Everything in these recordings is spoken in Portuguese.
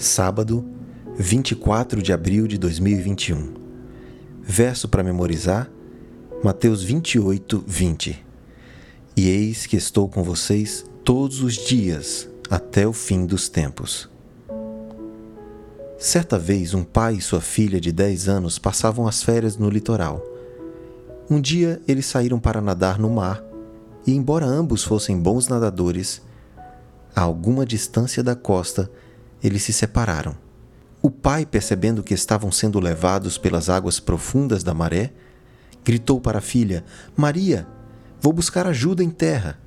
Sábado, 24 de abril de 2021. Verso para memorizar: Mateus 28, 20. E eis que estou com vocês todos os dias até o fim dos tempos. Certa vez, um pai e sua filha de 10 anos passavam as férias no litoral. Um dia, eles saíram para nadar no mar e, embora ambos fossem bons nadadores, a alguma distância da costa, eles se separaram. O pai, percebendo que estavam sendo levados pelas águas profundas da maré, gritou para a filha: Maria, vou buscar ajuda em terra.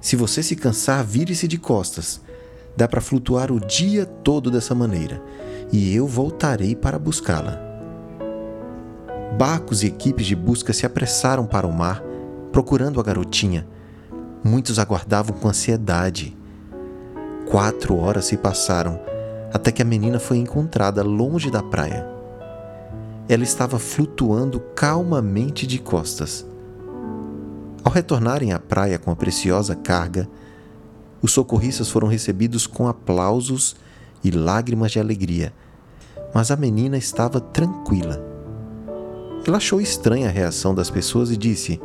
Se você se cansar, vire-se de costas. Dá para flutuar o dia todo dessa maneira, e eu voltarei para buscá-la. Barcos e equipes de busca se apressaram para o mar, procurando a garotinha. Muitos aguardavam com ansiedade. Quatro horas se passaram até que a menina foi encontrada longe da praia. Ela estava flutuando calmamente de costas. Ao retornarem à praia com a preciosa carga, os socorristas foram recebidos com aplausos e lágrimas de alegria, mas a menina estava tranquila. Ela achou estranha a reação das pessoas e disse: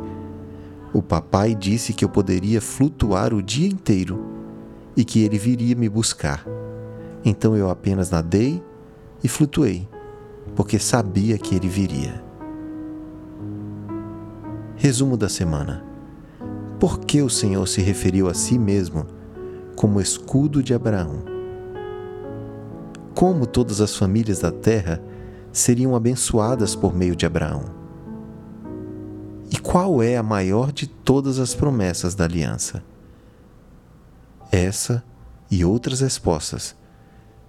O papai disse que eu poderia flutuar o dia inteiro e que ele viria me buscar. Então eu apenas nadei e flutuei, porque sabia que ele viria. Resumo da semana. Por que o Senhor se referiu a si mesmo como escudo de Abraão? Como todas as famílias da terra seriam abençoadas por meio de Abraão? E qual é a maior de todas as promessas da aliança? Essa e outras respostas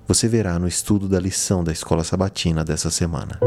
você verá no estudo da lição da escola sabatina dessa semana.